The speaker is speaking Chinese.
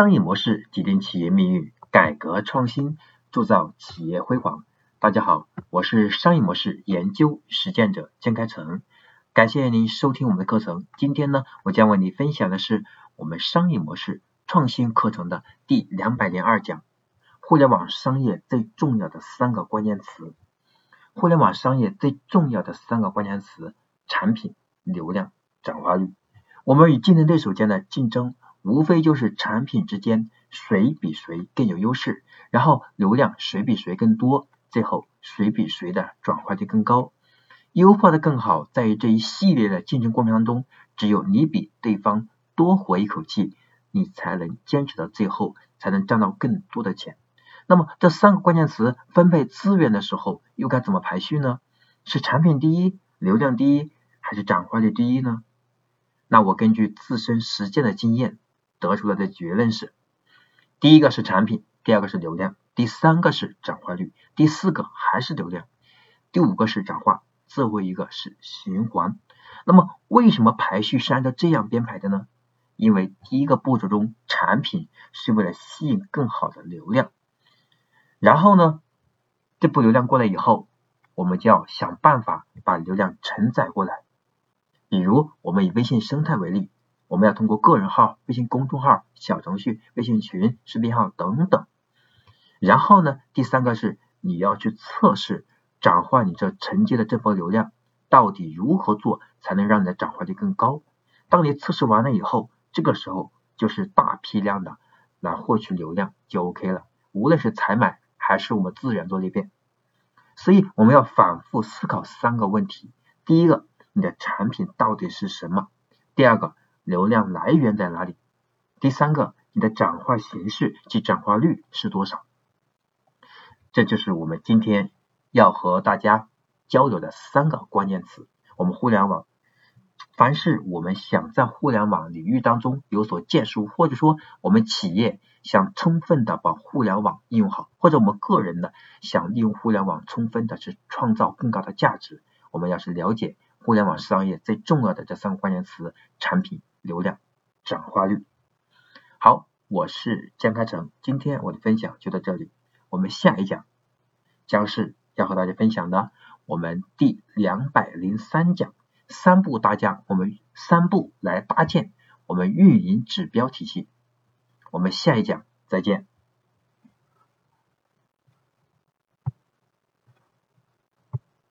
商业模式决定企业命运，改革创新铸造企业辉煌。大家好，我是商业模式研究实践者江开成，感谢您收听我们的课程。今天呢，我将为您分享的是我们商业模式创新课程的第两百零二讲：互联网商业最重要的三个关键词。互联网商业最重要的三个关键词：产品、流量、转化率。我们与竞争对手间的竞争。无非就是产品之间谁比谁更有优势，然后流量谁比谁更多，最后谁比谁的转化率更高。优化的更好，在于这一系列的竞争过程当中，只有你比对方多活一口气，你才能坚持到最后，才能赚到更多的钱。那么这三个关键词分配资源的时候，又该怎么排序呢？是产品第一，流量第一，还是转化率第一呢？那我根据自身实践的经验。得出来的结论是：第一个是产品，第二个是流量，第三个是转化率，第四个还是流量，第五个是转化，最后一个是循环。那么为什么排序是按照这样编排的呢？因为第一个步骤中，产品是为了吸引更好的流量，然后呢，这波流量过来以后，我们就要想办法把流量承载过来。比如我们以微信生态为例。我们要通过个人号、微信公众号、小程序、微信群、视频号等等。然后呢，第三个是你要去测试转化你这承接的这波流量，到底如何做才能让你的转化率更高？当你测试完了以后，这个时候就是大批量的来获取流量就 OK 了。无论是采买还是我们自然做裂变，所以我们要反复思考三个问题：第一个，你的产品到底是什么？第二个。流量来源在哪里？第三个，你的转化形式及转化率是多少？这就是我们今天要和大家交流的三个关键词。我们互联网，凡是我们想在互联网领域当中有所建树，或者说我们企业想充分的把互联网应用好，或者我们个人呢想利用互联网充分的去创造更高的价值，我们要是了解互联网商业最重要的这三个关键词：产品。流量转化率。好，我是江开成，今天我的分享就到这里。我们下一讲将是要和大家分享的我们第两百零三讲三步搭架，我们三步来搭建我们运营指标体系。我们下一讲再见。